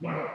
Wow.